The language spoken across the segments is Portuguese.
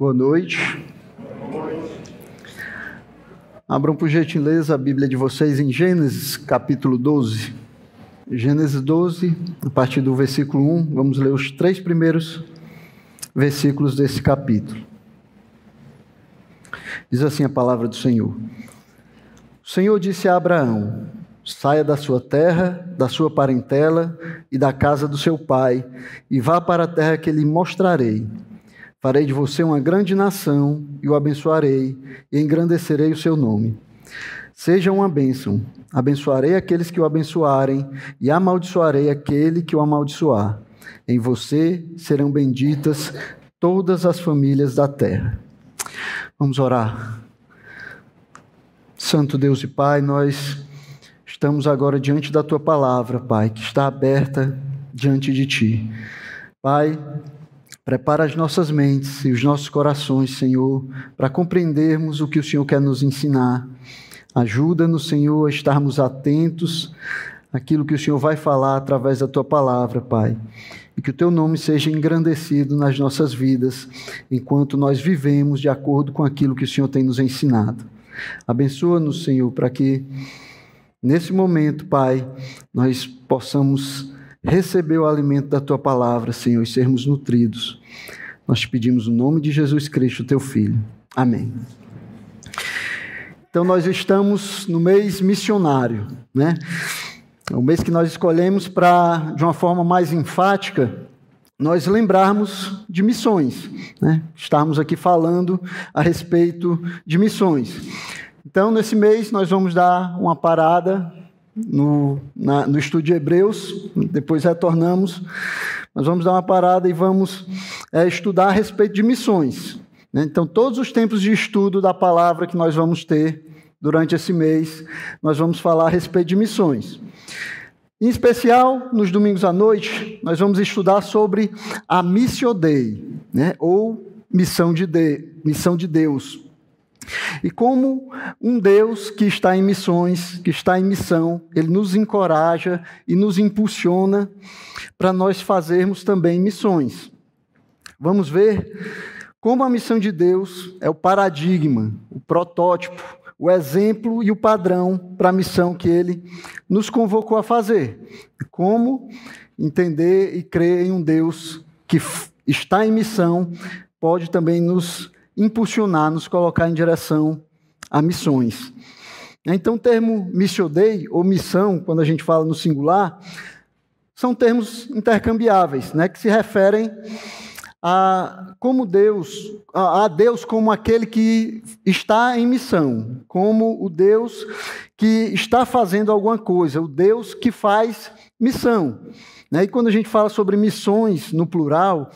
Boa noite. Abram por gentileza a Bíblia de vocês em Gênesis capítulo 12. Gênesis 12, a partir do versículo 1, vamos ler os três primeiros versículos desse capítulo. Diz assim a palavra do Senhor: O Senhor disse a Abraão: Saia da sua terra, da sua parentela e da casa do seu pai, e vá para a terra que lhe mostrarei. Farei de você uma grande nação e o abençoarei e engrandecerei o seu nome. Seja uma bênção. Abençoarei aqueles que o abençoarem e amaldiçoarei aquele que o amaldiçoar. Em você serão benditas todas as famílias da terra. Vamos orar. Santo Deus e Pai, nós estamos agora diante da tua palavra, Pai, que está aberta diante de ti. Pai, Prepara as nossas mentes e os nossos corações, Senhor, para compreendermos o que o Senhor quer nos ensinar. Ajuda-nos, Senhor, a estarmos atentos àquilo que o Senhor vai falar através da tua palavra, Pai. E que o teu nome seja engrandecido nas nossas vidas, enquanto nós vivemos de acordo com aquilo que o Senhor tem nos ensinado. Abençoa-nos, Senhor, para que nesse momento, Pai, nós possamos receber o alimento da tua palavra, Senhor, e sermos nutridos. Nós te pedimos o nome de Jesus Cristo, teu Filho. Amém. Então, nós estamos no mês missionário, né? É o mês que nós escolhemos para, de uma forma mais enfática, nós lembrarmos de missões, né? Estarmos aqui falando a respeito de missões. Então, nesse mês, nós vamos dar uma parada no, na, no estudo de Hebreus, depois retornamos. Nós vamos dar uma parada e vamos é, estudar a respeito de missões. Né? Então, todos os tempos de estudo da palavra que nós vamos ter durante esse mês, nós vamos falar a respeito de missões. Em especial, nos domingos à noite, nós vamos estudar sobre a Missio Dei, né? ou missão de, de, missão de Deus, e como um Deus que está em missões, que está em missão, ele nos encoraja e nos impulsiona para nós fazermos também missões. Vamos ver como a missão de Deus é o paradigma, o protótipo, o exemplo e o padrão para a missão que ele nos convocou a fazer. Como entender e crer em um Deus que está em missão pode também nos impulsionar, nos colocar em direção a missões. Então, o termo missiodei, ou missão, quando a gente fala no singular, são termos intercambiáveis, né, que se referem a como Deus, a Deus como aquele que está em missão, como o Deus que está fazendo alguma coisa, o Deus que faz missão. Né? E quando a gente fala sobre missões no plural,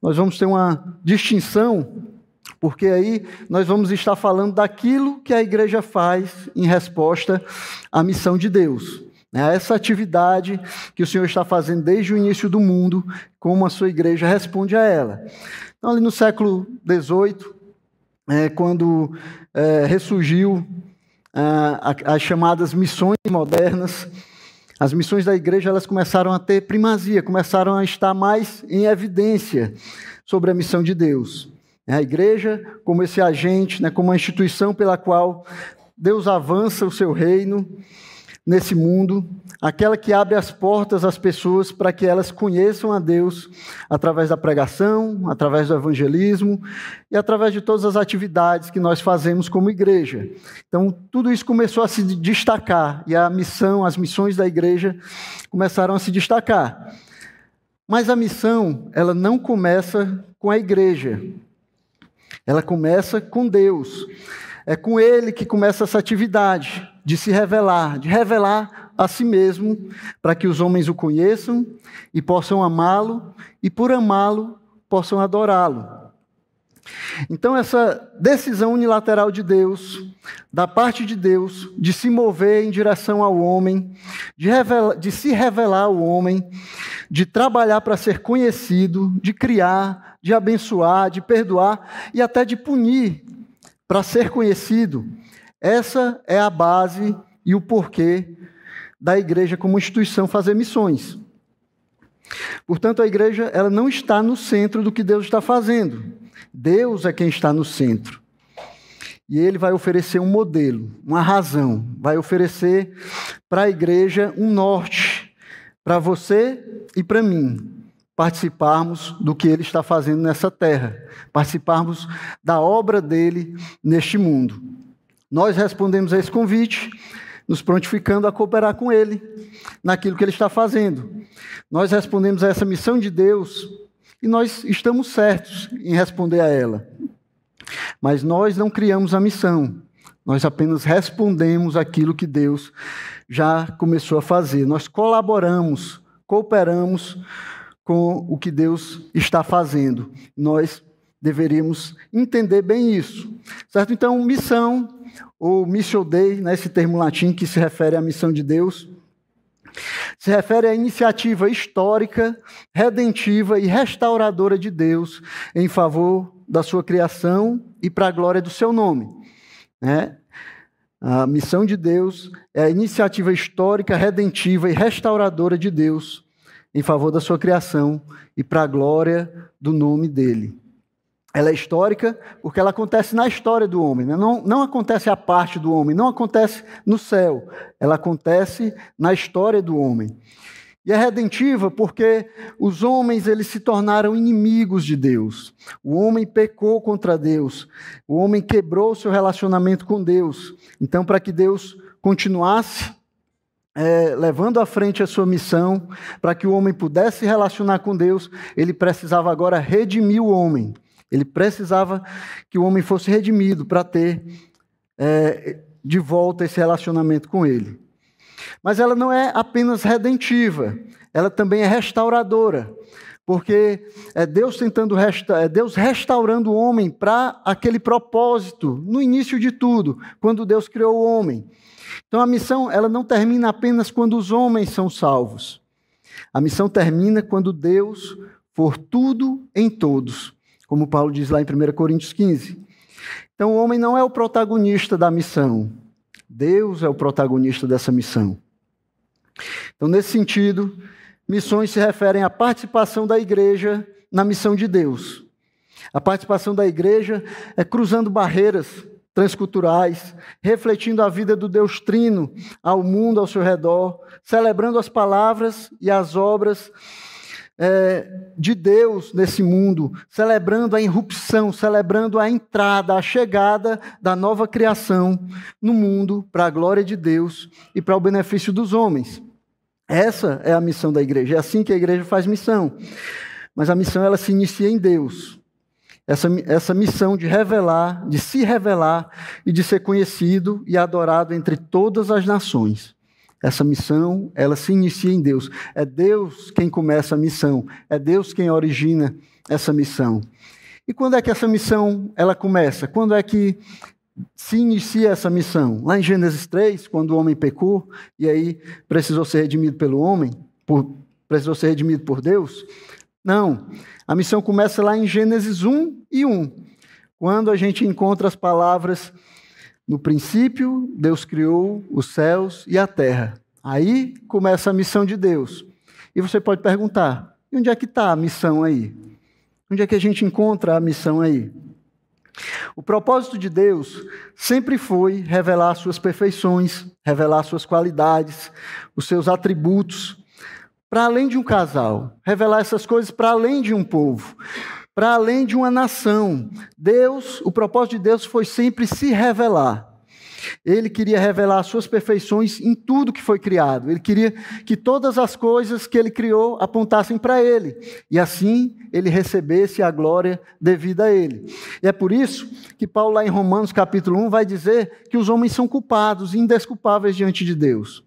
nós vamos ter uma distinção porque aí nós vamos estar falando daquilo que a igreja faz em resposta à missão de Deus. Né? Essa atividade que o Senhor está fazendo desde o início do mundo, como a sua igreja responde a ela. Então, ali no século XVIII, é, quando é, ressurgiu as chamadas missões modernas, as missões da igreja elas começaram a ter primazia, começaram a estar mais em evidência sobre a missão de Deus. É a igreja como esse agente, né, como uma instituição pela qual Deus avança o seu reino nesse mundo, aquela que abre as portas às pessoas para que elas conheçam a Deus através da pregação, através do evangelismo e através de todas as atividades que nós fazemos como igreja. Então, tudo isso começou a se destacar e a missão, as missões da igreja começaram a se destacar. Mas a missão, ela não começa com a igreja. Ela começa com Deus. É com Ele que começa essa atividade de se revelar, de revelar a si mesmo, para que os homens o conheçam e possam amá-lo, e por amá-lo possam adorá-lo. Então, essa decisão unilateral de Deus, da parte de Deus, de se mover em direção ao homem, de, de se revelar ao homem, de trabalhar para ser conhecido, de criar, de abençoar, de perdoar e até de punir para ser conhecido. Essa é a base e o porquê da igreja como instituição fazer missões. Portanto, a igreja ela não está no centro do que Deus está fazendo. Deus é quem está no centro. E ele vai oferecer um modelo, uma razão, vai oferecer para a igreja um norte, para você e para mim, participarmos do que ele está fazendo nessa terra, participarmos da obra dele neste mundo. Nós respondemos a esse convite, nos prontificando a cooperar com ele naquilo que ele está fazendo. Nós respondemos a essa missão de Deus e nós estamos certos em responder a ela. Mas nós não criamos a missão, nós apenas respondemos aquilo que Deus já começou a fazer. Nós colaboramos, cooperamos com o que Deus está fazendo. Nós deveríamos entender bem isso. Certo? Então, missão, ou missio dei, né, esse termo latim que se refere à missão de Deus, se refere à iniciativa histórica, redentiva e restauradora de Deus em favor da sua criação e para a glória do seu nome. Né? A missão de Deus é a iniciativa histórica, redentiva e restauradora de Deus em favor da sua criação e para a glória do nome dele. Ela é histórica porque ela acontece na história do homem, né? não, não acontece a parte do homem, não acontece no céu, ela acontece na história do homem. E é redentiva porque os homens eles se tornaram inimigos de Deus. O homem pecou contra Deus. O homem quebrou seu relacionamento com Deus. Então, para que Deus continuasse é, levando à frente a sua missão, para que o homem pudesse se relacionar com Deus, ele precisava agora redimir o homem. Ele precisava que o homem fosse redimido para ter é, de volta esse relacionamento com ele. Mas ela não é apenas redentiva, ela também é restauradora. Porque é Deus tentando resta é Deus restaurando o homem para aquele propósito, no início de tudo, quando Deus criou o homem. Então a missão, ela não termina apenas quando os homens são salvos. A missão termina quando Deus for tudo em todos, como Paulo diz lá em 1 Coríntios 15. Então o homem não é o protagonista da missão. Deus é o protagonista dessa missão. Então, nesse sentido, missões se referem à participação da igreja na missão de Deus. A participação da igreja é cruzando barreiras transculturais, refletindo a vida do Deus Trino ao mundo ao seu redor, celebrando as palavras e as obras é, de Deus nesse mundo, celebrando a irrupção, celebrando a entrada, a chegada da nova criação no mundo para a glória de Deus e para o benefício dos homens. Essa é a missão da igreja. É assim que a igreja faz missão. Mas a missão ela se inicia em Deus. Essa, essa missão de revelar, de se revelar e de ser conhecido e adorado entre todas as nações. Essa missão, ela se inicia em Deus. É Deus quem começa a missão, é Deus quem origina essa missão. E quando é que essa missão ela começa? Quando é que se inicia essa missão? Lá em Gênesis 3, quando o homem pecou e aí precisou ser redimido pelo homem, por, precisou ser redimido por Deus? Não. A missão começa lá em Gênesis 1 e 1, quando a gente encontra as palavras no princípio, Deus criou os céus e a terra. Aí começa a missão de Deus. E você pode perguntar: e onde é que está a missão aí? Onde é que a gente encontra a missão aí? O propósito de Deus sempre foi revelar suas perfeições, revelar suas qualidades, os seus atributos, para além de um casal, revelar essas coisas para além de um povo para além de uma nação. Deus, o propósito de Deus foi sempre se revelar. Ele queria revelar as suas perfeições em tudo que foi criado. Ele queria que todas as coisas que ele criou apontassem para ele. E assim ele recebesse a glória devida a ele. E é por isso que Paulo, lá em Romanos capítulo 1, vai dizer que os homens são culpados, indesculpáveis diante de Deus.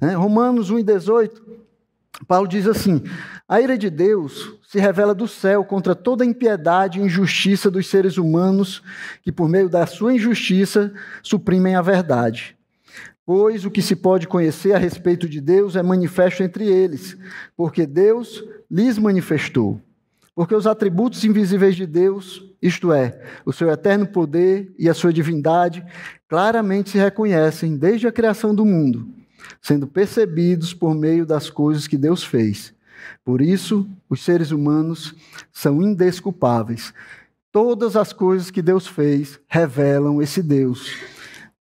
Né? Romanos 1 e 18 Paulo diz assim: a ira de Deus se revela do céu contra toda impiedade e injustiça dos seres humanos que, por meio da sua injustiça, suprimem a verdade. Pois o que se pode conhecer a respeito de Deus é manifesto entre eles, porque Deus lhes manifestou. Porque os atributos invisíveis de Deus, isto é, o seu eterno poder e a sua divindade, claramente se reconhecem desde a criação do mundo sendo percebidos por meio das coisas que Deus fez. Por isso, os seres humanos são indesculpáveis. Todas as coisas que Deus fez revelam esse Deus.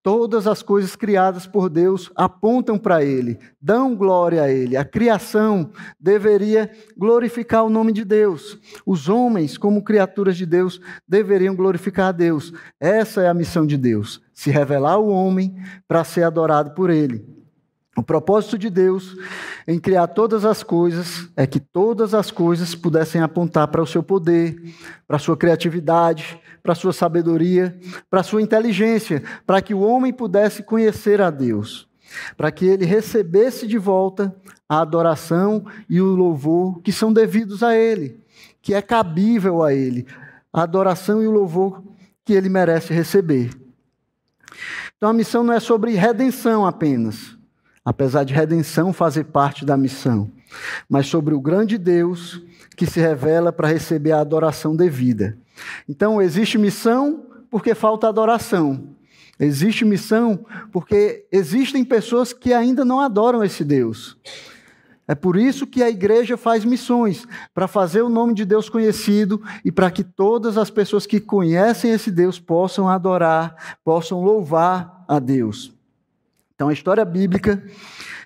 Todas as coisas criadas por Deus apontam para Ele, dão glória a Ele. A criação deveria glorificar o nome de Deus. Os homens, como criaturas de Deus, deveriam glorificar a Deus. Essa é a missão de Deus: se revelar ao homem para ser adorado por Ele. O propósito de Deus em criar todas as coisas é que todas as coisas pudessem apontar para o seu poder, para a sua criatividade, para a sua sabedoria, para a sua inteligência, para que o homem pudesse conhecer a Deus, para que ele recebesse de volta a adoração e o louvor que são devidos a ele, que é cabível a ele, a adoração e o louvor que ele merece receber. Então a missão não é sobre redenção apenas apesar de redenção fazer parte da missão, mas sobre o grande Deus que se revela para receber a adoração devida. Então, existe missão porque falta adoração. Existe missão porque existem pessoas que ainda não adoram esse Deus. É por isso que a igreja faz missões, para fazer o nome de Deus conhecido e para que todas as pessoas que conhecem esse Deus possam adorar, possam louvar a Deus. Então, a história bíblica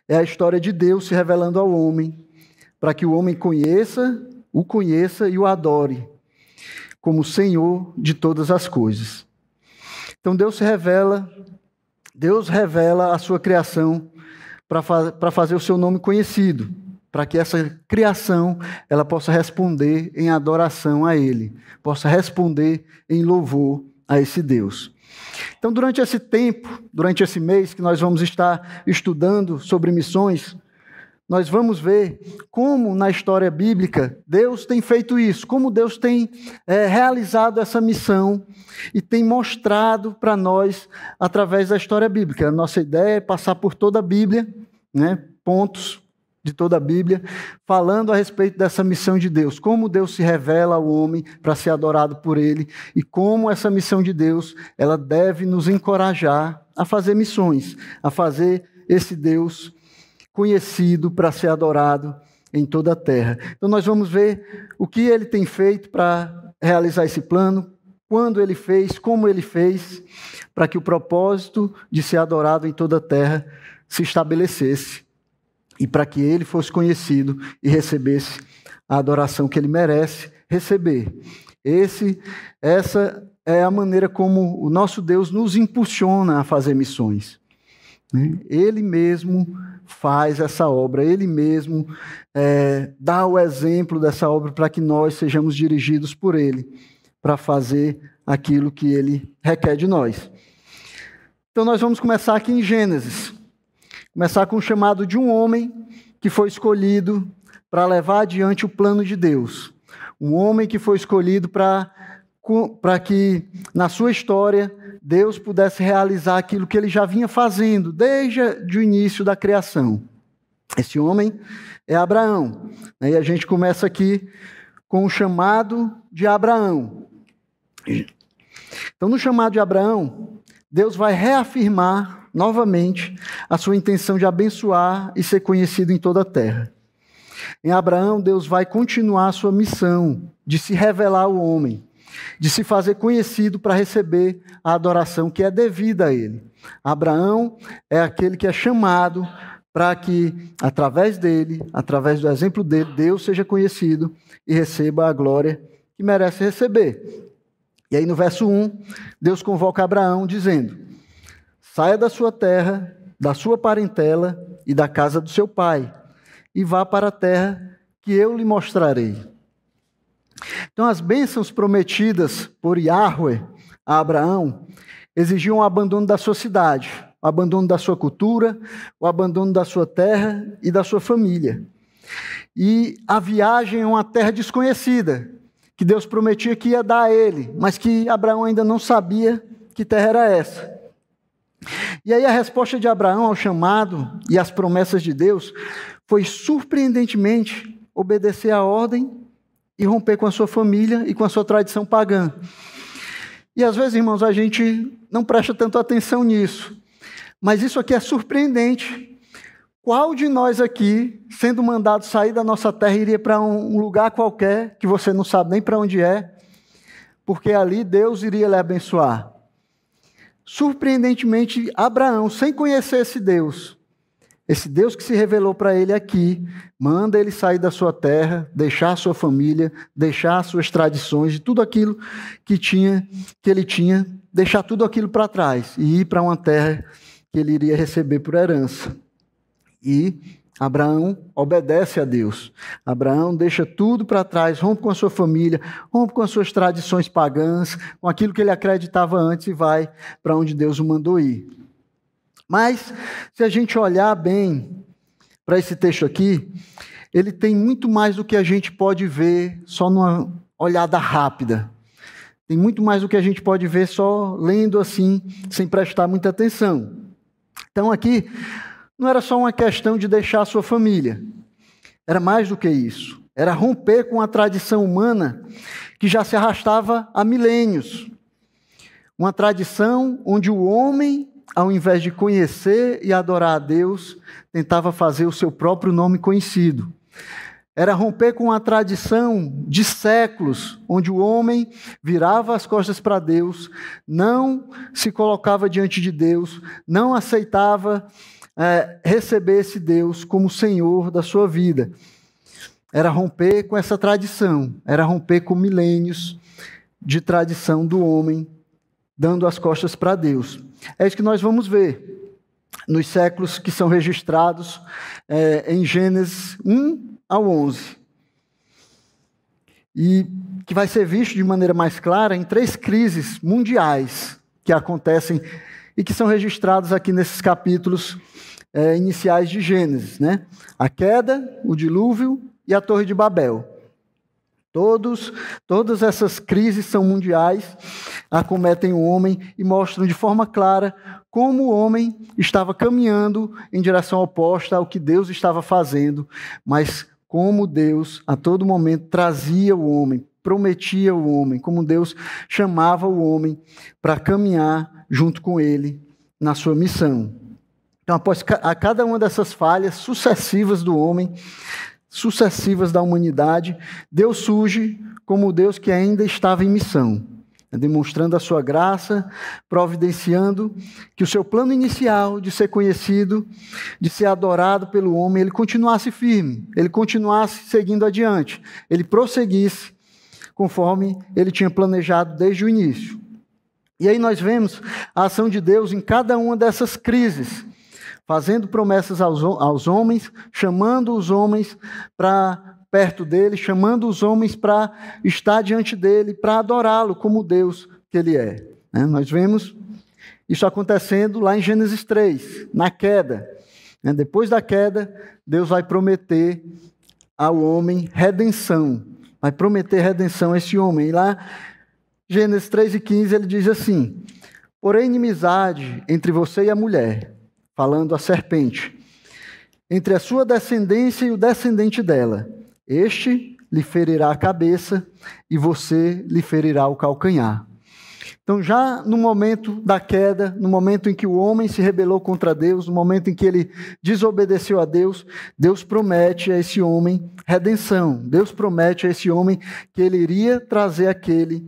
é a história de Deus se revelando ao homem, para que o homem conheça, o conheça e o adore como Senhor de todas as coisas. Então, Deus se revela, Deus revela a sua criação para fa fazer o seu nome conhecido, para que essa criação ela possa responder em adoração a Ele, possa responder em louvor a esse Deus. Então, durante esse tempo, durante esse mês que nós vamos estar estudando sobre missões, nós vamos ver como na história bíblica Deus tem feito isso, como Deus tem é, realizado essa missão e tem mostrado para nós através da história bíblica. A nossa ideia é passar por toda a Bíblia, né, pontos de toda a Bíblia, falando a respeito dessa missão de Deus, como Deus se revela ao homem para ser adorado por ele e como essa missão de Deus, ela deve nos encorajar a fazer missões, a fazer esse Deus conhecido para ser adorado em toda a terra. Então nós vamos ver o que ele tem feito para realizar esse plano, quando ele fez, como ele fez, para que o propósito de ser adorado em toda a terra se estabelecesse e para que ele fosse conhecido e recebesse a adoração que ele merece receber. Esse, essa é a maneira como o nosso Deus nos impulsiona a fazer missões. Ele mesmo faz essa obra, ele mesmo é, dá o exemplo dessa obra para que nós sejamos dirigidos por ele, para fazer aquilo que ele requer de nós. Então, nós vamos começar aqui em Gênesis. Começar com o chamado de um homem que foi escolhido para levar adiante o plano de Deus. Um homem que foi escolhido para que na sua história Deus pudesse realizar aquilo que ele já vinha fazendo desde o início da criação. Esse homem é Abraão. E a gente começa aqui com o chamado de Abraão. Então, no chamado de Abraão, Deus vai reafirmar novamente a sua intenção de abençoar e ser conhecido em toda a terra. Em Abraão, Deus vai continuar a sua missão de se revelar ao homem, de se fazer conhecido para receber a adoração que é devida a ele. Abraão é aquele que é chamado para que, através dele, através do exemplo dele, Deus seja conhecido e receba a glória que merece receber. E aí no verso 1, Deus convoca Abraão dizendo: Saia da sua terra, da sua parentela e da casa do seu pai, e vá para a terra que eu lhe mostrarei. Então, as bênçãos prometidas por Yahweh a Abraão exigiam o abandono da sua cidade, o abandono da sua cultura, o abandono da sua terra e da sua família. E a viagem a uma terra desconhecida, que Deus prometia que ia dar a ele, mas que Abraão ainda não sabia que terra era essa. E aí a resposta de Abraão ao chamado e às promessas de Deus foi surpreendentemente obedecer à ordem e romper com a sua família e com a sua tradição pagã. E às vezes, irmãos, a gente não presta tanto atenção nisso. Mas isso aqui é surpreendente. Qual de nós aqui, sendo mandado sair da nossa terra, iria para um lugar qualquer, que você não sabe nem para onde é, porque ali Deus iria lhe abençoar. Surpreendentemente, Abraão, sem conhecer esse Deus, esse Deus que se revelou para ele aqui, manda ele sair da sua terra, deixar a sua família, deixar as suas tradições, tudo aquilo que tinha, que ele tinha, deixar tudo aquilo para trás e ir para uma terra que ele iria receber por herança. E Abraão obedece a Deus. Abraão deixa tudo para trás, rompe com a sua família, rompe com as suas tradições pagãs, com aquilo que ele acreditava antes e vai para onde Deus o mandou ir. Mas, se a gente olhar bem para esse texto aqui, ele tem muito mais do que a gente pode ver só numa olhada rápida. Tem muito mais do que a gente pode ver só lendo assim, sem prestar muita atenção. Então, aqui, não era só uma questão de deixar a sua família. Era mais do que isso. Era romper com a tradição humana que já se arrastava há milênios. Uma tradição onde o homem, ao invés de conhecer e adorar a Deus, tentava fazer o seu próprio nome conhecido. Era romper com a tradição de séculos, onde o homem virava as costas para Deus, não se colocava diante de Deus, não aceitava é, receber esse Deus como Senhor da sua vida. Era romper com essa tradição, era romper com milênios de tradição do homem, dando as costas para Deus. É isso que nós vamos ver nos séculos que são registrados é, em Gênesis 1 ao 11. E que vai ser visto de maneira mais clara em três crises mundiais que acontecem e que são registrados aqui nesses capítulos é, iniciais de Gênesis, né? A queda, o dilúvio e a Torre de Babel. Todos, todas essas crises são mundiais, acometem o homem e mostram de forma clara como o homem estava caminhando em direção oposta ao que Deus estava fazendo, mas como Deus a todo momento trazia o homem, prometia o homem, como Deus chamava o homem para caminhar junto com ele na sua missão. Então, após a cada uma dessas falhas sucessivas do homem, sucessivas da humanidade, Deus surge como o Deus que ainda estava em missão, demonstrando a sua graça, providenciando que o seu plano inicial de ser conhecido, de ser adorado pelo homem, ele continuasse firme, ele continuasse seguindo adiante, ele prosseguisse conforme ele tinha planejado desde o início. E aí nós vemos a ação de Deus em cada uma dessas crises fazendo promessas aos, aos homens, chamando os homens para perto dele, chamando os homens para estar diante dele, para adorá-lo como Deus que ele é. Né? Nós vemos isso acontecendo lá em Gênesis 3, na queda. Né? Depois da queda, Deus vai prometer ao homem redenção, vai prometer redenção a esse homem. E lá, Gênesis 3 e 15, ele diz assim: Porém, inimizade entre você e a mulher falando a serpente, entre a sua descendência e o descendente dela. Este lhe ferirá a cabeça e você lhe ferirá o calcanhar. Então, já no momento da queda, no momento em que o homem se rebelou contra Deus, no momento em que ele desobedeceu a Deus, Deus promete a esse homem redenção. Deus promete a esse homem que ele iria trazer aquele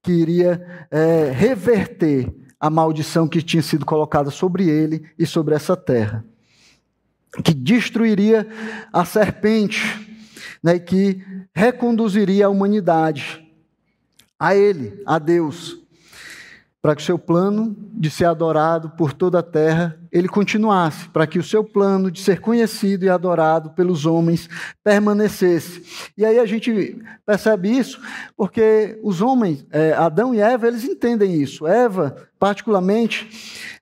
que iria é, reverter a maldição que tinha sido colocada sobre ele e sobre essa terra, que destruiria a serpente, né, que reconduziria a humanidade a ele, a Deus, para que o seu plano de ser adorado por toda a terra ele continuasse, para que o seu plano de ser conhecido e adorado pelos homens permanecesse. E aí a gente percebe isso porque os homens, é, Adão e Eva, eles entendem isso. Eva, particularmente,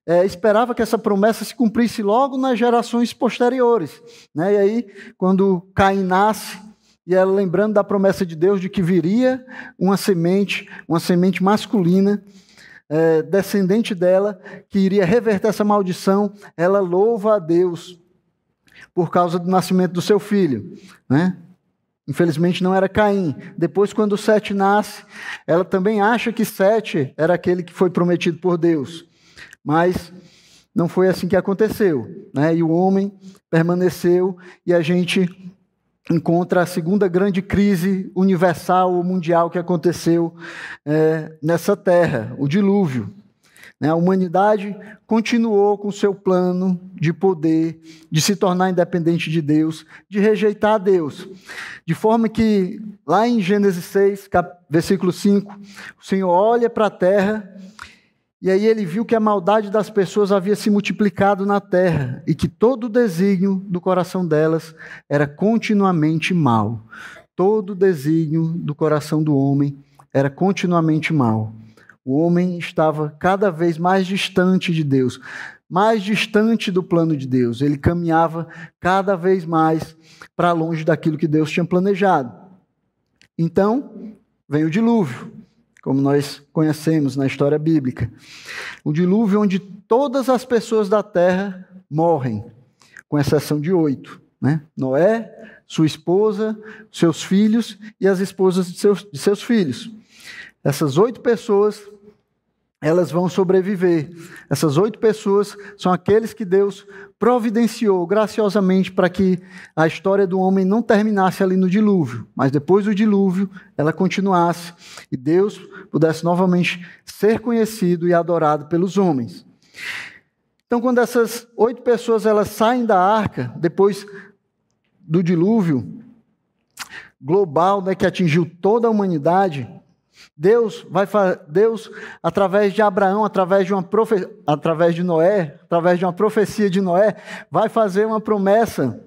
é, esperava que essa promessa se cumprisse logo nas gerações posteriores. Né? E aí, quando Caim nasce, e ela lembrando da promessa de Deus de que viria uma semente, uma semente masculina, é, descendente dela, que iria reverter essa maldição, ela louva a Deus por causa do nascimento do seu filho. Né? Infelizmente não era Caim. Depois, quando Sete nasce, ela também acha que Sete era aquele que foi prometido por Deus. Mas não foi assim que aconteceu. Né? E o homem permaneceu, e a gente encontra a segunda grande crise universal ou mundial que aconteceu é, nessa terra, o dilúvio. Né? A humanidade continuou com seu plano de poder, de se tornar independente de Deus, de rejeitar Deus. De forma que, lá em Gênesis 6, versículo 5, o Senhor olha para a terra e aí ele viu que a maldade das pessoas havia se multiplicado na terra e que todo o desígnio do coração delas era continuamente mal. Todo o desígnio do coração do homem era continuamente mal. O homem estava cada vez mais distante de Deus, mais distante do plano de Deus. Ele caminhava cada vez mais para longe daquilo que Deus tinha planejado. Então, vem o dilúvio como nós conhecemos na história bíblica. O dilúvio onde todas as pessoas da terra morrem, com exceção de oito. Né? Noé, sua esposa, seus filhos e as esposas de seus, de seus filhos. Essas oito pessoas elas vão sobreviver. Essas oito pessoas são aqueles que Deus providenciou graciosamente para que a história do homem não terminasse ali no dilúvio, mas depois do dilúvio ela continuasse e Deus pudesse novamente ser conhecido e adorado pelos homens. Então, quando essas oito pessoas elas saem da arca depois do dilúvio global, né, que atingiu toda a humanidade, Deus vai Deus através de Abraão, através de uma profe, através de Noé, através de uma profecia de Noé, vai fazer uma promessa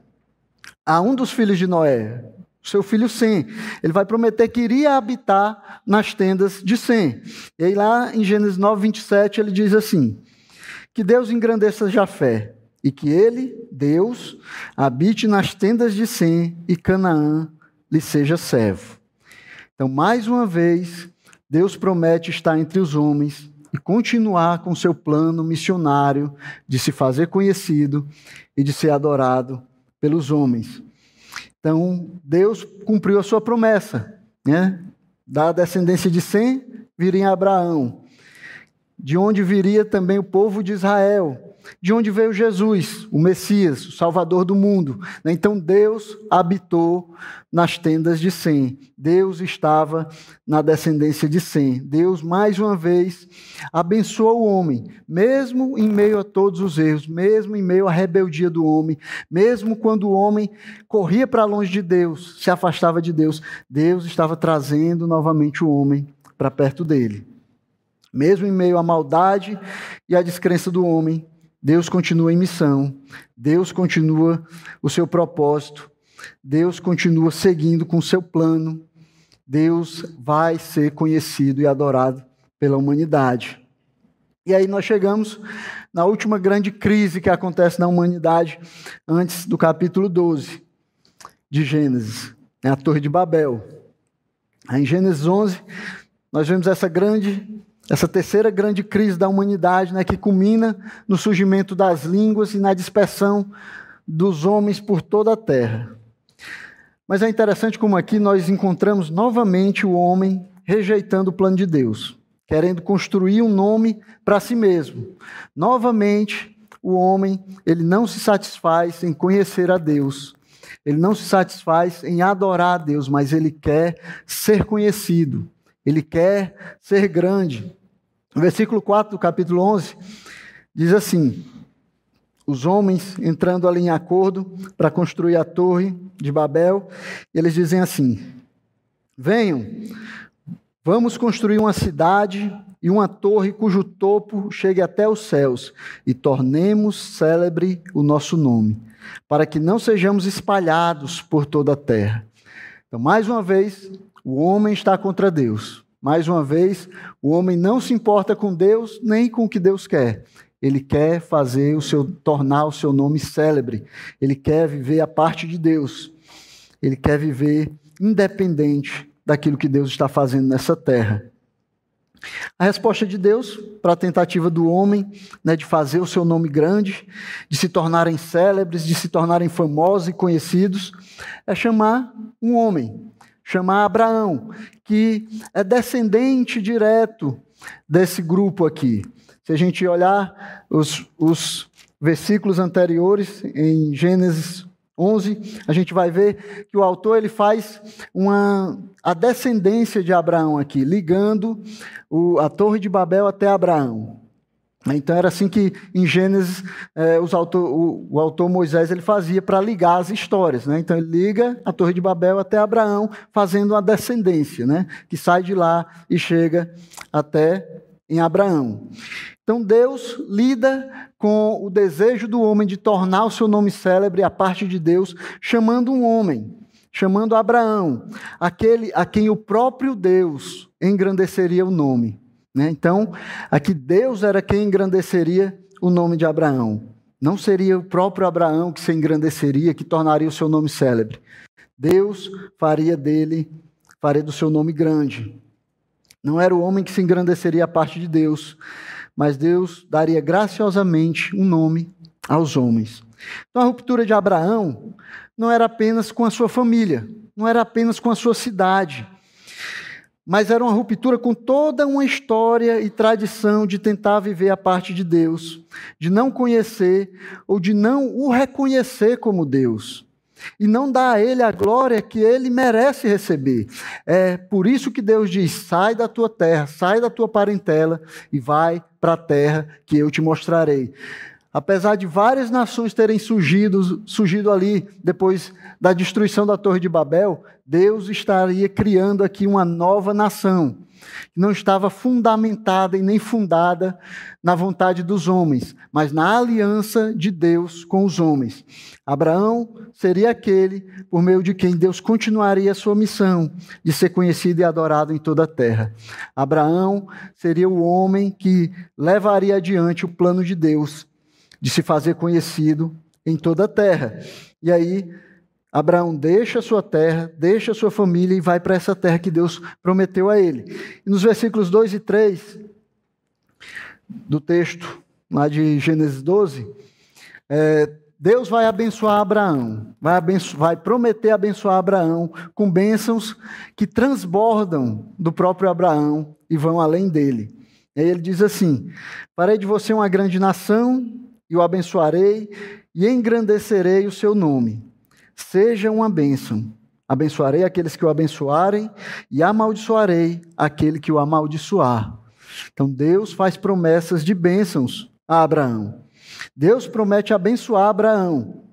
a um dos filhos de Noé, seu filho Sem. Ele vai prometer que iria habitar nas tendas de Sem. E aí lá em Gênesis 9, 27, ele diz assim: Que Deus engrandeça Jafé e que ele, Deus, habite nas tendas de Sem e Canaã lhe seja servo. Então, mais uma vez, Deus promete estar entre os homens e continuar com seu plano missionário de se fazer conhecido e de ser adorado pelos homens. Então, Deus cumpriu a sua promessa, né? Da descendência de Sem viria Abraão, de onde viria também o povo de Israel, de onde veio Jesus, o Messias, o Salvador do mundo. Então Deus habitou nas tendas de Sem. Deus estava na descendência de Sem. Deus, mais uma vez, abençoou o homem, mesmo em meio a todos os erros, mesmo em meio à rebeldia do homem, mesmo quando o homem corria para longe de Deus, se afastava de Deus, Deus estava trazendo novamente o homem para perto dele. Mesmo em meio à maldade e à descrença do homem, Deus continua em missão, Deus continua o seu propósito, Deus continua seguindo com o seu plano, Deus vai ser conhecido e adorado pela humanidade. E aí nós chegamos na última grande crise que acontece na humanidade, antes do capítulo 12 de Gênesis, é a Torre de Babel. Aí em Gênesis 11, nós vemos essa grande essa terceira grande crise da humanidade, né, que culmina no surgimento das línguas e na dispersão dos homens por toda a terra. Mas é interessante como aqui nós encontramos novamente o homem rejeitando o plano de Deus, querendo construir um nome para si mesmo. Novamente, o homem, ele não se satisfaz em conhecer a Deus. Ele não se satisfaz em adorar a Deus, mas ele quer ser conhecido. Ele quer ser grande. O versículo 4 do capítulo 11 diz assim: Os homens entrando ali em acordo para construir a torre de Babel, eles dizem assim: Venham, vamos construir uma cidade e uma torre cujo topo chegue até os céus, e tornemos célebre o nosso nome, para que não sejamos espalhados por toda a terra. Então, mais uma vez, o homem está contra Deus. Mais uma vez, o homem não se importa com Deus nem com o que Deus quer. Ele quer fazer o seu tornar o seu nome célebre. Ele quer viver a parte de Deus. Ele quer viver independente daquilo que Deus está fazendo nessa terra. A resposta de Deus para a tentativa do homem né, de fazer o seu nome grande, de se tornarem célebres, de se tornarem famosos e conhecidos, é chamar um homem, chamar Abraão, que é descendente direto desse grupo aqui. Se a gente olhar os, os versículos anteriores, em Gênesis 11, a gente vai ver que o autor ele faz uma, a descendência de Abraão aqui, ligando o, a Torre de Babel até Abraão. Então era assim que em Gênesis é, autor, o, o, autor Moisés ele fazia para ligar as histórias. Né? Então ele liga a Torre de Babel até Abraão, fazendo uma descendência, né? que sai de lá e chega até em Abraão. Então Deus lida com o desejo do homem de tornar o seu nome célebre a parte de Deus, chamando um homem, chamando Abraão, aquele a quem o próprio Deus engrandeceria o nome. Né? Então, aqui Deus era quem engrandeceria o nome de Abraão. Não seria o próprio Abraão que se engrandeceria, que tornaria o seu nome célebre. Deus faria dele, faria do seu nome grande. Não era o homem que se engrandeceria a parte de Deus, mas Deus daria graciosamente um nome aos homens. Então a ruptura de Abraão não era apenas com a sua família, não era apenas com a sua cidade, mas era uma ruptura com toda uma história e tradição de tentar viver a parte de Deus, de não conhecer ou de não o reconhecer como Deus e não dá a ele a glória que ele merece receber. É por isso que Deus diz: sai da tua terra, sai da tua parentela e vai para a terra que eu te mostrarei. Apesar de várias nações terem surgido, surgido ali depois da destruição da Torre de Babel, Deus estaria criando aqui uma nova nação que não estava fundamentada e nem fundada na vontade dos homens, mas na aliança de Deus com os homens. Abraão seria aquele por meio de quem Deus continuaria a sua missão de ser conhecido e adorado em toda a terra. Abraão seria o homem que levaria adiante o plano de Deus de se fazer conhecido em toda a terra. E aí Abraão deixa a sua terra, deixa a sua família e vai para essa terra que Deus prometeu a ele. E nos versículos 2 e 3 do texto, lá de Gênesis 12, é, Deus vai abençoar Abraão, vai, abençoar, vai prometer abençoar Abraão com bênçãos que transbordam do próprio Abraão e vão além dele. E aí ele diz assim: Farei de você uma grande nação, e o abençoarei, e engrandecerei o seu nome Seja uma bênção. Abençoarei aqueles que o abençoarem e amaldiçoarei aquele que o amaldiçoar. Então Deus faz promessas de bênçãos a Abraão. Deus promete abençoar Abraão,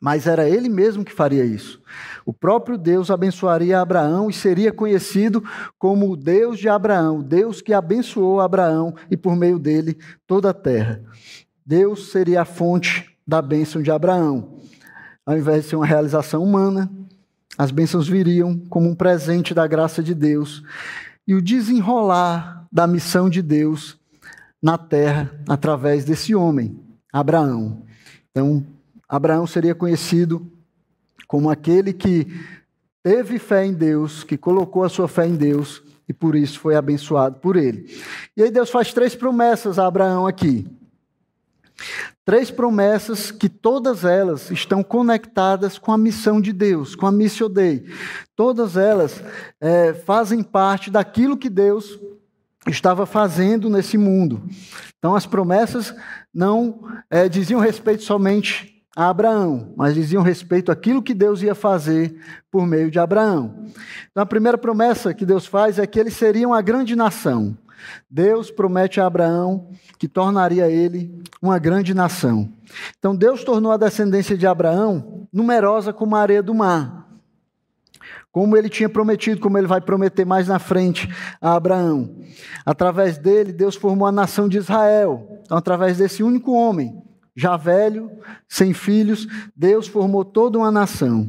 mas era ele mesmo que faria isso. O próprio Deus abençoaria Abraão e seria conhecido como o Deus de Abraão, o Deus que abençoou Abraão e por meio dele toda a terra. Deus seria a fonte da bênção de Abraão ao invés de ser uma realização humana, as bênçãos viriam como um presente da graça de Deus e o desenrolar da missão de Deus na terra através desse homem, Abraão. Então, Abraão seria conhecido como aquele que teve fé em Deus, que colocou a sua fé em Deus e por isso foi abençoado por ele. E aí Deus faz três promessas a Abraão aqui. Três promessas que todas elas estão conectadas com a missão de Deus, com a Missio Dei. Todas elas é, fazem parte daquilo que Deus estava fazendo nesse mundo. Então, as promessas não é, diziam respeito somente a Abraão, mas diziam respeito àquilo que Deus ia fazer por meio de Abraão. Então, a primeira promessa que Deus faz é que eles seriam a grande nação. Deus promete a Abraão que tornaria ele uma grande nação. Então Deus tornou a descendência de Abraão numerosa como a areia do mar. Como ele tinha prometido, como ele vai prometer mais na frente a Abraão. Através dele, Deus formou a nação de Israel. Então, através desse único homem, já velho, sem filhos, Deus formou toda uma nação.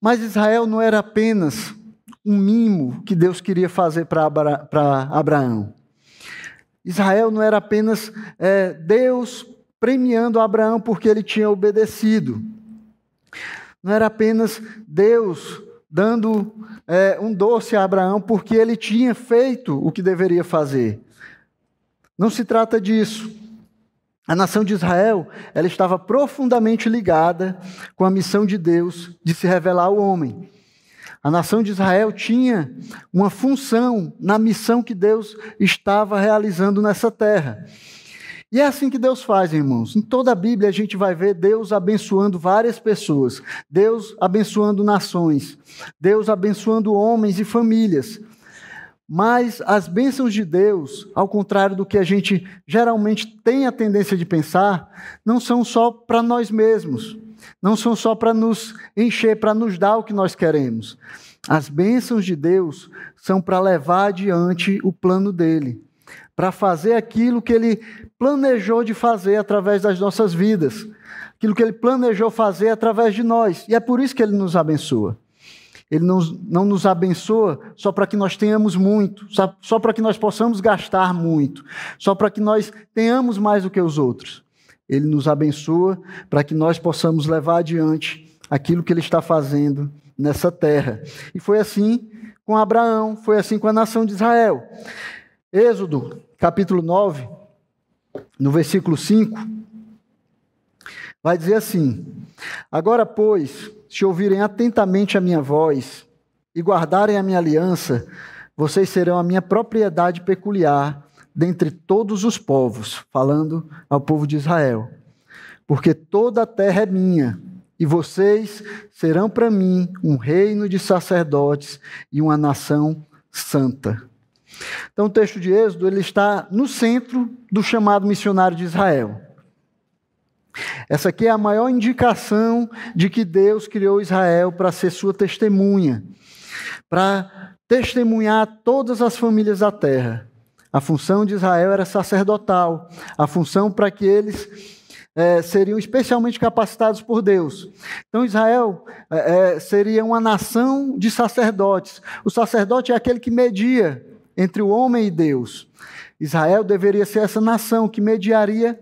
Mas Israel não era apenas um mimo que Deus queria fazer para Abraão. Israel não era apenas é, Deus premiando Abraão porque ele tinha obedecido. Não era apenas Deus dando é, um doce a Abraão porque ele tinha feito o que deveria fazer. Não se trata disso. A nação de Israel, ela estava profundamente ligada com a missão de Deus de se revelar ao homem. A nação de Israel tinha uma função na missão que Deus estava realizando nessa terra. E é assim que Deus faz, irmãos. Em toda a Bíblia a gente vai ver Deus abençoando várias pessoas, Deus abençoando nações, Deus abençoando homens e famílias. Mas as bênçãos de Deus, ao contrário do que a gente geralmente tem a tendência de pensar, não são só para nós mesmos, não são só para nos encher, para nos dar o que nós queremos. As bênçãos de Deus são para levar adiante o plano dele, para fazer aquilo que ele planejou de fazer através das nossas vidas, aquilo que ele planejou fazer através de nós. E é por isso que ele nos abençoa. Ele não, não nos abençoa só para que nós tenhamos muito, só, só para que nós possamos gastar muito, só para que nós tenhamos mais do que os outros. Ele nos abençoa para que nós possamos levar adiante aquilo que ele está fazendo nessa terra. E foi assim com Abraão, foi assim com a nação de Israel. Êxodo, capítulo 9, no versículo 5, vai dizer assim: Agora, pois, se ouvirem atentamente a minha voz e guardarem a minha aliança, vocês serão a minha propriedade peculiar dentre todos os povos, falando ao povo de Israel. Porque toda a terra é minha, e vocês serão para mim um reino de sacerdotes e uma nação santa. Então o texto de Êxodo ele está no centro do chamado missionário de Israel. Essa aqui é a maior indicação de que Deus criou Israel para ser sua testemunha, para testemunhar todas as famílias da terra. A função de Israel era sacerdotal, a função para que eles é, seriam especialmente capacitados por Deus. Então, Israel é, é, seria uma nação de sacerdotes. O sacerdote é aquele que media entre o homem e Deus. Israel deveria ser essa nação que mediaria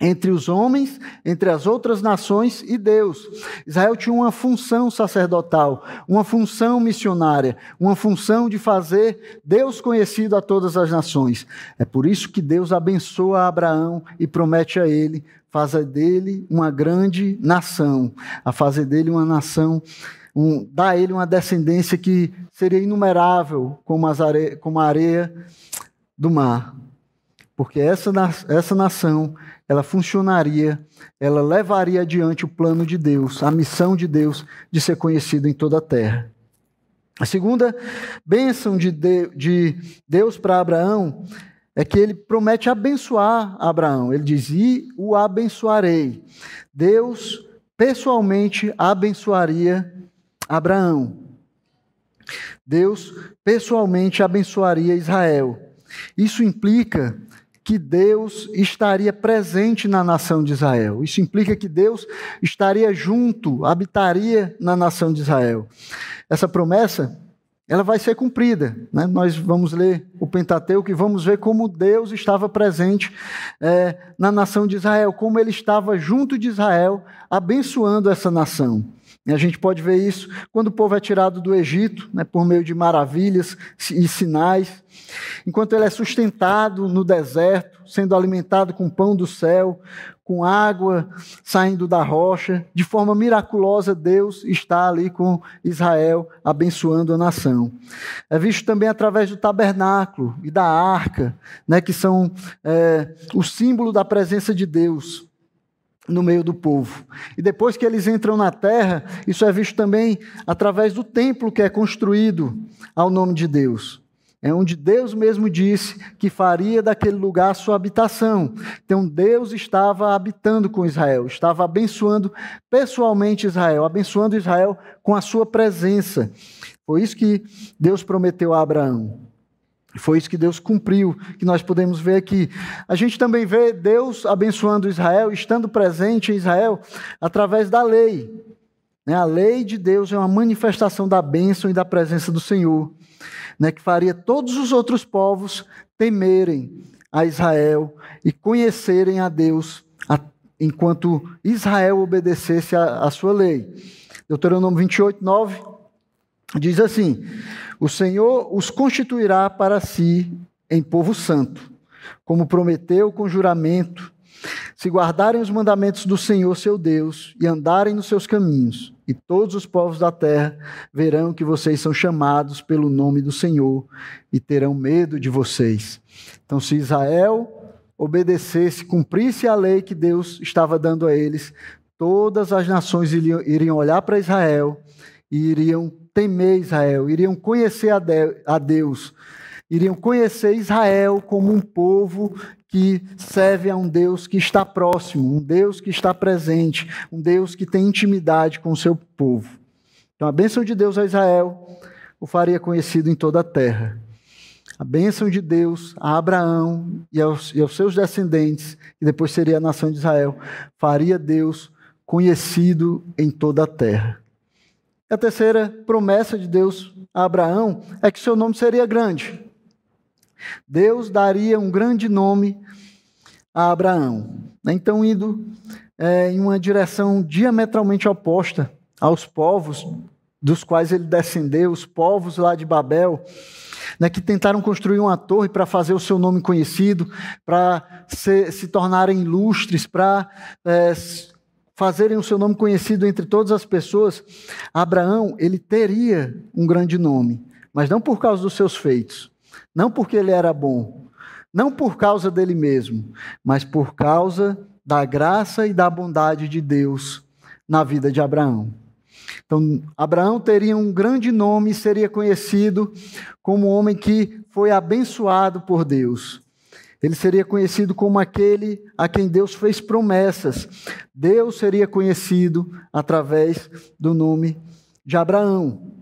entre os homens, entre as outras nações e Deus. Israel tinha uma função sacerdotal, uma função missionária, uma função de fazer Deus conhecido a todas as nações. É por isso que Deus abençoa Abraão e promete a ele fazer dele uma grande nação, a fazer dele uma nação, um, dar a ele uma descendência que seria inumerável como, are, como a areia do mar. Porque essa, essa nação ela funcionaria, ela levaria adiante o plano de Deus, a missão de Deus de ser conhecido em toda a terra. A segunda bênção de, de Deus para Abraão é que ele promete abençoar Abraão. Ele diz: E o abençoarei. Deus pessoalmente abençoaria Abraão. Deus pessoalmente abençoaria Israel. Isso implica que Deus estaria presente na nação de Israel. Isso implica que Deus estaria junto, habitaria na nação de Israel. Essa promessa, ela vai ser cumprida. Né? Nós vamos ler o Pentateuco e vamos ver como Deus estava presente é, na nação de Israel, como ele estava junto de Israel, abençoando essa nação. E a gente pode ver isso quando o povo é tirado do Egito, né, por meio de maravilhas e sinais, enquanto ele é sustentado no deserto, sendo alimentado com pão do céu, com água saindo da rocha, de forma miraculosa, Deus está ali com Israel, abençoando a nação. É visto também através do tabernáculo e da arca, né, que são é, o símbolo da presença de Deus no meio do povo. E depois que eles entram na terra, isso é visto também através do templo que é construído ao nome de Deus. É onde Deus mesmo disse que faria daquele lugar sua habitação. Então Deus estava habitando com Israel, estava abençoando pessoalmente Israel, abençoando Israel com a sua presença. Foi isso que Deus prometeu a Abraão. Foi isso que Deus cumpriu, que nós podemos ver aqui. A gente também vê Deus abençoando Israel, estando presente em Israel, através da lei. Né? A lei de Deus é uma manifestação da bênção e da presença do Senhor, né? que faria todos os outros povos temerem a Israel e conhecerem a Deus, enquanto Israel obedecesse a sua lei. Deuteronômio 28, 9 diz assim: o Senhor os constituirá para si em povo santo, como prometeu com juramento, se guardarem os mandamentos do Senhor seu Deus e andarem nos seus caminhos, e todos os povos da terra verão que vocês são chamados pelo nome do Senhor e terão medo de vocês. Então, se Israel obedecesse, cumprisse a lei que Deus estava dando a eles, todas as nações iriam, olhar para Israel e iriam temer Israel, iriam conhecer a Deus, iriam conhecer Israel como um povo que serve a um Deus que está próximo, um Deus que está presente, um Deus que tem intimidade com o seu povo. Então, a bênção de Deus a Israel o faria conhecido em toda a terra. A bênção de Deus a Abraão e aos, e aos seus descendentes, que depois seria a nação de Israel, faria Deus conhecido em toda a terra. A terceira promessa de Deus a Abraão é que seu nome seria grande. Deus daria um grande nome a Abraão. Então, indo é, em uma direção diametralmente oposta aos povos dos quais ele descendeu, os povos lá de Babel, né, que tentaram construir uma torre para fazer o seu nome conhecido, para se, se tornarem ilustres, para é, fazerem o seu nome conhecido entre todas as pessoas, Abraão, ele teria um grande nome, mas não por causa dos seus feitos, não porque ele era bom, não por causa dele mesmo, mas por causa da graça e da bondade de Deus na vida de Abraão. Então, Abraão teria um grande nome e seria conhecido como um homem que foi abençoado por Deus. Ele seria conhecido como aquele a quem Deus fez promessas. Deus seria conhecido através do nome de Abraão.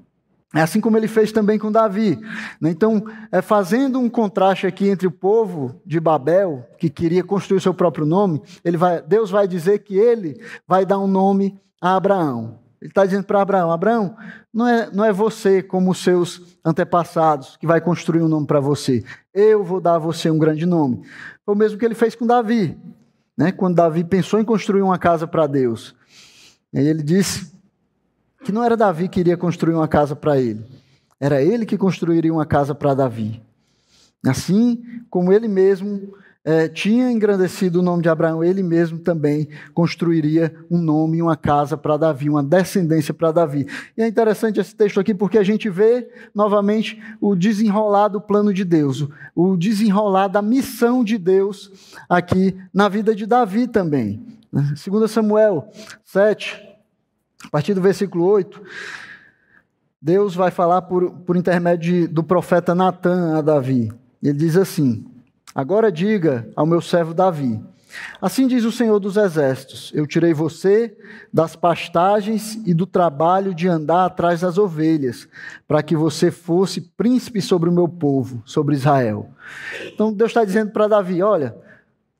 É assim como ele fez também com Davi. Então, é fazendo um contraste aqui entre o povo de Babel, que queria construir seu próprio nome, vai, Deus vai dizer que ele vai dar um nome a Abraão. Ele está dizendo para Abraão: Abraão, não é, não é você, como os seus antepassados, que vai construir um nome para você. Eu vou dar a você um grande nome. Foi o mesmo que ele fez com Davi. Né? Quando Davi pensou em construir uma casa para Deus. Ele disse que não era Davi que iria construir uma casa para ele. Era ele que construiria uma casa para Davi. Assim como ele mesmo é, tinha engrandecido o nome de Abraão, ele mesmo também construiria um nome uma casa para Davi, uma descendência para Davi. E é interessante esse texto aqui porque a gente vê novamente o desenrolar do plano de Deus, o desenrolar da missão de Deus aqui na vida de Davi também. 2 Samuel 7, a partir do versículo 8. Deus vai falar por, por intermédio de, do profeta Natan a Davi. Ele diz assim: Agora diga ao meu servo Davi: Assim diz o Senhor dos Exércitos: Eu tirei você das pastagens e do trabalho de andar atrás das ovelhas, para que você fosse príncipe sobre o meu povo, sobre Israel. Então Deus está dizendo para Davi: Olha,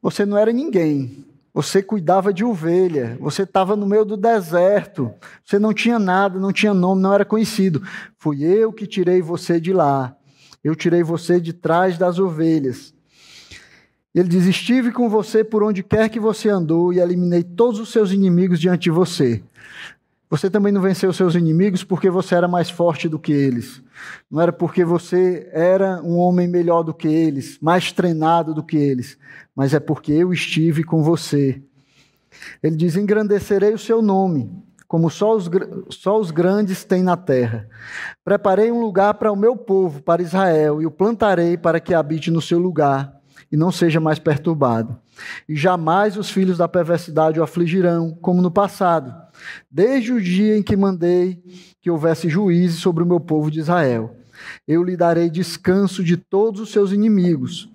você não era ninguém, você cuidava de ovelha, você estava no meio do deserto, você não tinha nada, não tinha nome, não era conhecido. Fui eu que tirei você de lá. Eu tirei você de trás das ovelhas. Ele diz: Estive com você por onde quer que você andou e eliminei todos os seus inimigos diante de você. Você também não venceu seus inimigos porque você era mais forte do que eles. Não era porque você era um homem melhor do que eles, mais treinado do que eles, mas é porque eu estive com você. Ele diz: Engrandecerei o seu nome, como só os, só os grandes têm na terra. Preparei um lugar para o meu povo, para Israel, e o plantarei para que habite no seu lugar e não seja mais perturbado. E jamais os filhos da perversidade o afligirão, como no passado, desde o dia em que mandei que houvesse juízes sobre o meu povo de Israel. Eu lhe darei descanso de todos os seus inimigos.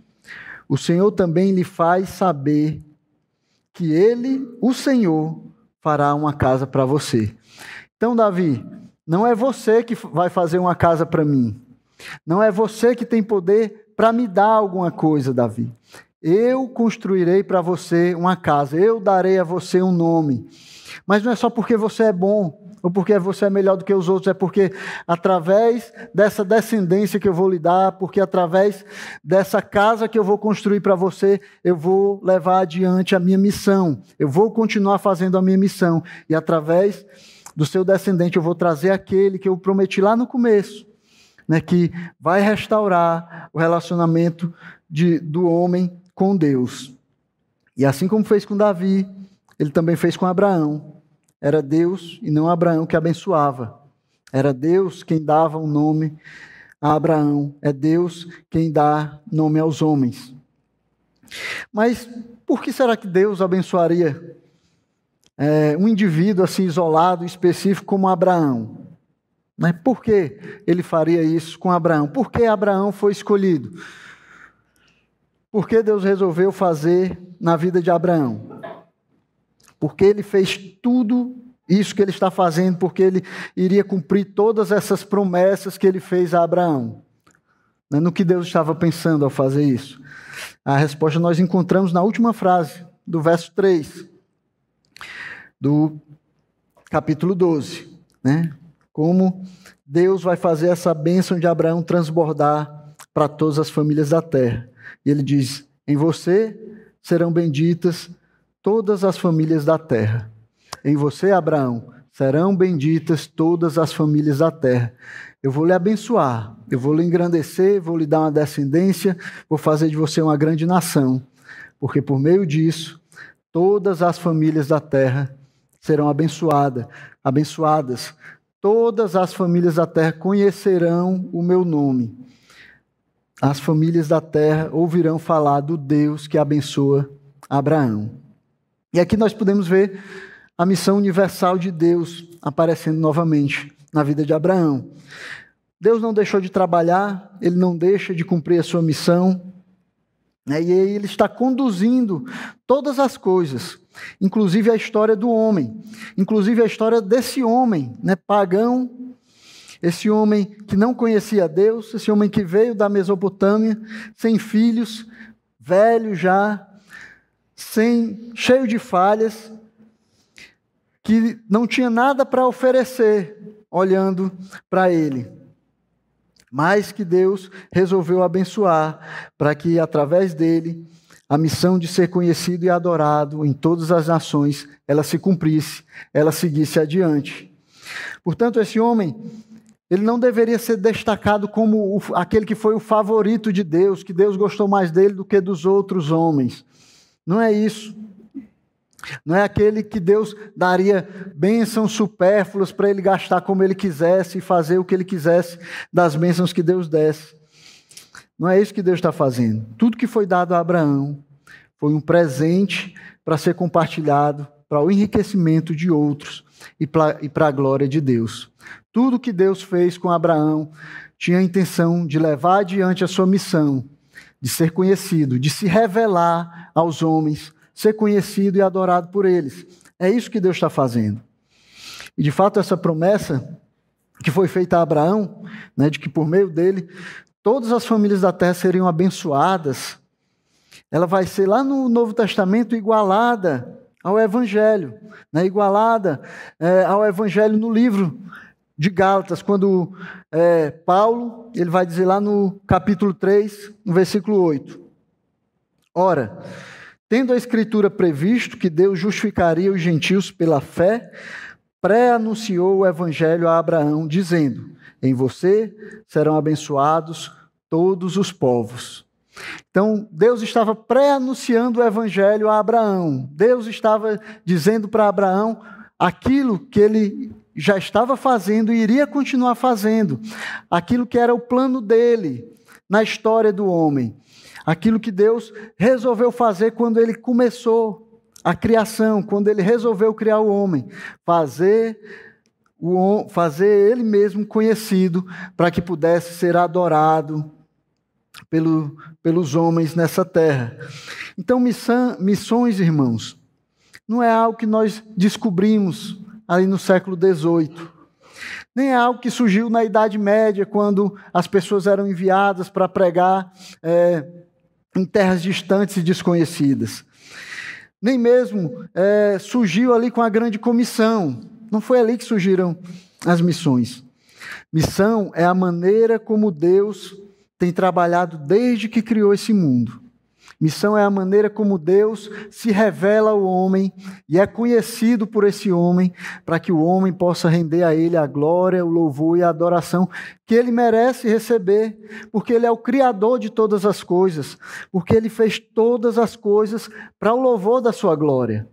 O Senhor também lhe faz saber que ele, o Senhor, fará uma casa para você. Então, Davi, não é você que vai fazer uma casa para mim. Não é você que tem poder para me dar alguma coisa, Davi. Eu construirei para você uma casa, eu darei a você um nome. Mas não é só porque você é bom, ou porque você é melhor do que os outros, é porque através dessa descendência que eu vou lhe dar, porque através dessa casa que eu vou construir para você, eu vou levar adiante a minha missão. Eu vou continuar fazendo a minha missão. E através do seu descendente, eu vou trazer aquele que eu prometi lá no começo né, que vai restaurar o relacionamento de, do homem com Deus. E assim como fez com Davi, ele também fez com Abraão. Era Deus e não Abraão que abençoava. Era Deus quem dava um nome a Abraão. É Deus quem dá nome aos homens. Mas por que será que Deus abençoaria é, um indivíduo assim isolado, específico como Abraão? Né? Por que ele faria isso com Abraão? Por que Abraão foi escolhido? Por que Deus resolveu fazer na vida de Abraão? Porque ele fez tudo isso que ele está fazendo, porque ele iria cumprir todas essas promessas que ele fez a Abraão. Né? No que Deus estava pensando ao fazer isso? A resposta nós encontramos na última frase do verso 3 do capítulo 12, né? Como Deus vai fazer essa bênção de Abraão transbordar para todas as famílias da terra. E ele diz: Em você serão benditas todas as famílias da terra. Em você, Abraão, serão benditas todas as famílias da terra. Eu vou lhe abençoar, eu vou lhe engrandecer, vou lhe dar uma descendência, vou fazer de você uma grande nação, porque por meio disso, todas as famílias da terra serão abençoadas, abençoadas. Todas as famílias da terra conhecerão o meu nome. As famílias da terra ouvirão falar do Deus que abençoa Abraão. E aqui nós podemos ver a missão universal de Deus aparecendo novamente na vida de Abraão. Deus não deixou de trabalhar, ele não deixa de cumprir a sua missão, né? e aí ele está conduzindo todas as coisas inclusive a história do homem, inclusive a história desse homem, né, pagão, esse homem que não conhecia Deus, esse homem que veio da Mesopotâmia, sem filhos, velho já, sem cheio de falhas, que não tinha nada para oferecer olhando para ele. Mas que Deus resolveu abençoar para que através dele a missão de ser conhecido e adorado em todas as nações, ela se cumprisse, ela seguisse adiante. Portanto, esse homem, ele não deveria ser destacado como aquele que foi o favorito de Deus, que Deus gostou mais dele do que dos outros homens. Não é isso. Não é aquele que Deus daria bênçãos supérfluas para ele gastar como ele quisesse e fazer o que ele quisesse das bênçãos que Deus desse. Não é isso que Deus está fazendo. Tudo que foi dado a Abraão foi um presente para ser compartilhado para o enriquecimento de outros e para a glória de Deus. Tudo que Deus fez com Abraão tinha a intenção de levar adiante a sua missão, de ser conhecido, de se revelar aos homens, ser conhecido e adorado por eles. É isso que Deus está fazendo. E de fato, essa promessa que foi feita a Abraão, né, de que por meio dele todas as famílias da terra seriam abençoadas, ela vai ser lá no Novo Testamento igualada ao Evangelho, né? igualada é, ao Evangelho no livro de Gálatas, quando é, Paulo ele vai dizer lá no capítulo 3, no versículo 8: Ora, tendo a Escritura previsto que Deus justificaria os gentios pela fé, pré-anunciou o Evangelho a Abraão, dizendo: Em você serão abençoados todos os povos. Então, Deus estava pré-anunciando o evangelho a Abraão. Deus estava dizendo para Abraão aquilo que ele já estava fazendo e iria continuar fazendo, aquilo que era o plano dele na história do homem, aquilo que Deus resolveu fazer quando ele começou a criação, quando ele resolveu criar o homem, fazer o, fazer ele mesmo conhecido para que pudesse ser adorado, pelo, pelos homens nessa terra. Então, missão, missões, irmãos, não é algo que nós descobrimos ali no século XVIII. Nem é algo que surgiu na Idade Média, quando as pessoas eram enviadas para pregar é, em terras distantes e desconhecidas. Nem mesmo é, surgiu ali com a grande comissão. Não foi ali que surgiram as missões. Missão é a maneira como Deus tem trabalhado desde que criou esse mundo. Missão é a maneira como Deus se revela ao homem e é conhecido por esse homem, para que o homem possa render a ele a glória, o louvor e a adoração que ele merece receber, porque ele é o Criador de todas as coisas, porque ele fez todas as coisas para o louvor da sua glória.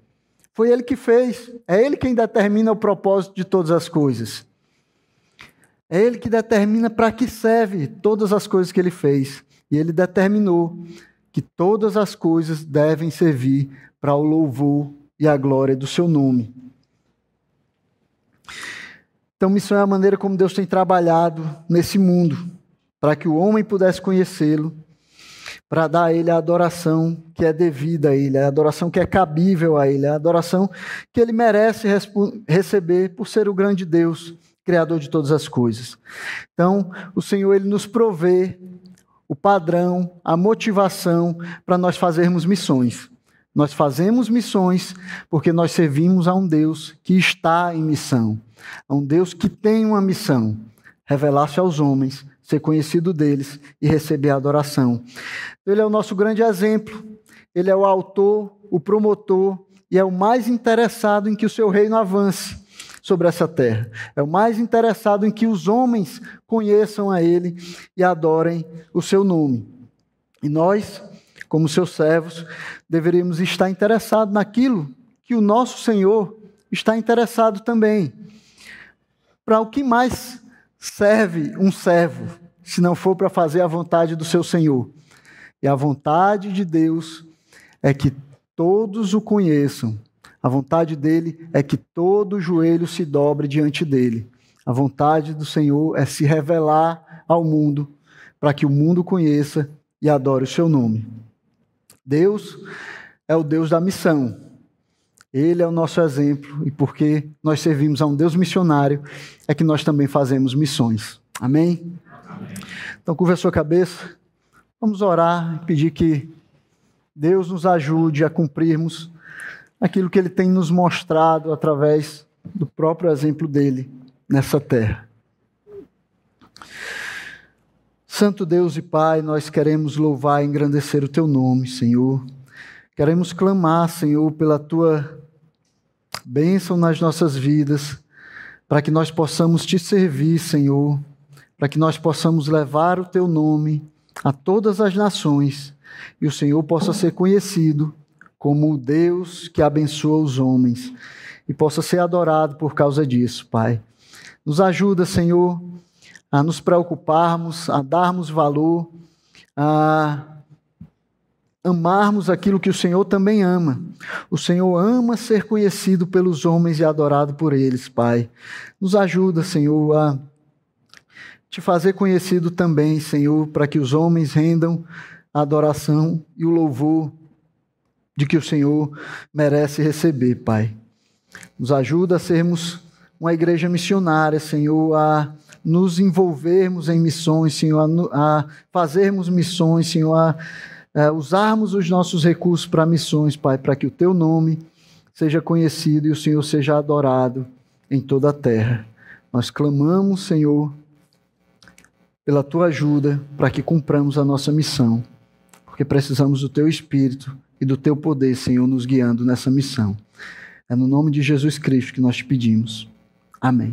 Foi ele que fez, é ele quem determina o propósito de todas as coisas. É Ele que determina para que serve todas as coisas que Ele fez. E Ele determinou que todas as coisas devem servir para o louvor e a glória do seu nome. Então, missão é a maneira como Deus tem trabalhado nesse mundo, para que o homem pudesse conhecê-lo, para dar a ele a adoração que é devida a ele, a adoração que é cabível a ele, a adoração que ele merece receber por ser o grande Deus, criador de todas as coisas. Então, o Senhor ele nos provê o padrão, a motivação para nós fazermos missões. Nós fazemos missões porque nós servimos a um Deus que está em missão, a um Deus que tem uma missão: revelar-se aos homens, ser conhecido deles e receber a adoração. Ele é o nosso grande exemplo, ele é o autor, o promotor e é o mais interessado em que o seu reino avance sobre essa terra. É o mais interessado em que os homens conheçam a Ele e adorem o seu nome. E nós, como seus servos, deveríamos estar interessados naquilo que o nosso Senhor está interessado também. Para o que mais serve um servo, se não for para fazer a vontade do seu Senhor? E a vontade de Deus é que todos o conheçam a vontade dele é que todo joelho se dobre diante dele. A vontade do Senhor é se revelar ao mundo, para que o mundo conheça e adore o seu nome. Deus é o Deus da missão. Ele é o nosso exemplo e porque nós servimos a um Deus missionário é que nós também fazemos missões. Amém? Amém. Então, curva a sua cabeça. Vamos orar e pedir que Deus nos ajude a cumprirmos aquilo que ele tem nos mostrado através do próprio exemplo dele nessa terra. Santo Deus e Pai, nós queremos louvar e engrandecer o teu nome, Senhor. Queremos clamar, Senhor, pela tua bênção nas nossas vidas, para que nós possamos te servir, Senhor, para que nós possamos levar o teu nome a todas as nações e o Senhor possa ser conhecido como o Deus que abençoa os homens e possa ser adorado por causa disso, Pai. Nos ajuda, Senhor, a nos preocuparmos, a darmos valor, a amarmos aquilo que o Senhor também ama. O Senhor ama ser conhecido pelos homens e adorado por eles, Pai. Nos ajuda, Senhor, a te fazer conhecido também, Senhor, para que os homens rendam a adoração e o louvor de que o Senhor merece receber, Pai. Nos ajuda a sermos uma igreja missionária, Senhor, a nos envolvermos em missões, Senhor, a, fazermos missões, Senhor, a usarmos os nossos recursos para missões, Pai, para que o Teu nome seja conhecido e o Senhor seja adorado em toda a terra. Nós clamamos, Senhor, pela Tua ajuda para que cumpramos a nossa missão, porque precisamos do Teu Espírito e do teu poder, Senhor, nos guiando nessa missão. É no nome de Jesus Cristo que nós te pedimos. Amém.